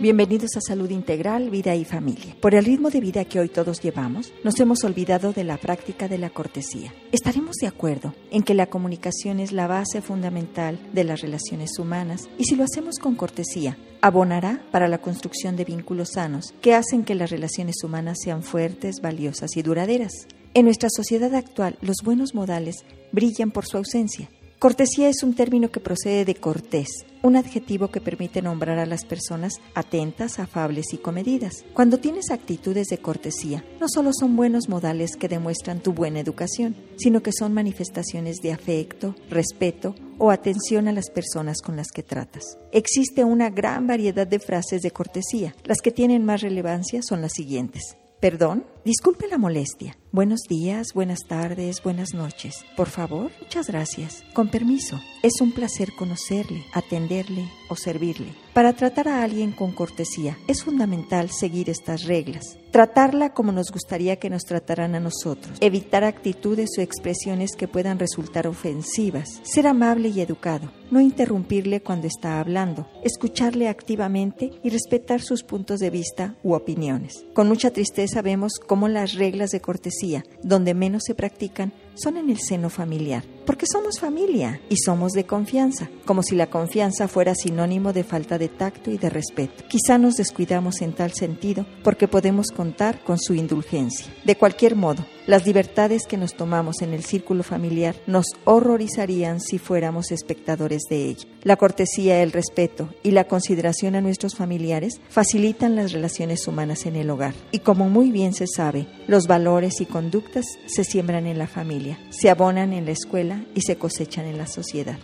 Bienvenidos a Salud Integral, Vida y Familia. Por el ritmo de vida que hoy todos llevamos, nos hemos olvidado de la práctica de la cortesía. Estaremos de acuerdo en que la comunicación es la base fundamental de las relaciones humanas y si lo hacemos con cortesía, abonará para la construcción de vínculos sanos que hacen que las relaciones humanas sean fuertes, valiosas y duraderas. En nuestra sociedad actual, los buenos modales brillan por su ausencia. Cortesía es un término que procede de cortés, un adjetivo que permite nombrar a las personas atentas, afables y comedidas. Cuando tienes actitudes de cortesía, no solo son buenos modales que demuestran tu buena educación, sino que son manifestaciones de afecto, respeto o atención a las personas con las que tratas. Existe una gran variedad de frases de cortesía. Las que tienen más relevancia son las siguientes. Perdón, disculpe la molestia. Buenos días, buenas tardes, buenas noches. Por favor, muchas gracias. Con permiso, es un placer conocerle, atenderle o servirle. Para tratar a alguien con cortesía es fundamental seguir estas reglas. Tratarla como nos gustaría que nos trataran a nosotros. Evitar actitudes o expresiones que puedan resultar ofensivas. Ser amable y educado. No interrumpirle cuando está hablando. Escucharle activamente y respetar sus puntos de vista u opiniones. Con mucha tristeza vemos cómo las reglas de cortesía, donde menos se practican, son en el seno familiar, porque somos familia y somos de confianza, como si la confianza fuera sinónimo de falta de tacto y de respeto. Quizá nos descuidamos en tal sentido porque podemos contar con su indulgencia. De cualquier modo, las libertades que nos tomamos en el círculo familiar nos horrorizarían si fuéramos espectadores de ella. La cortesía, el respeto y la consideración a nuestros familiares facilitan las relaciones humanas en el hogar. Y como muy bien se sabe, los valores y conductas se siembran en la familia, se abonan en la escuela y se cosechan en la sociedad.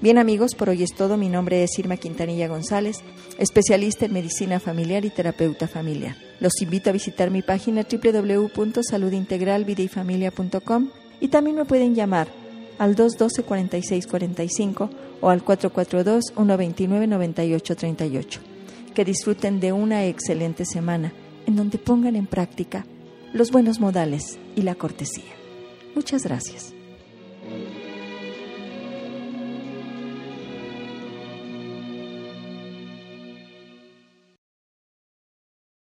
Bien amigos, por hoy es todo. Mi nombre es Irma Quintanilla González, especialista en medicina familiar y terapeuta familiar. Los invito a visitar mi página www.saludintegralvideyfamilia.com y también me pueden llamar al 212-4645 o al 442-129-9838. Que disfruten de una excelente semana en donde pongan en práctica los buenos modales y la cortesía. Muchas gracias.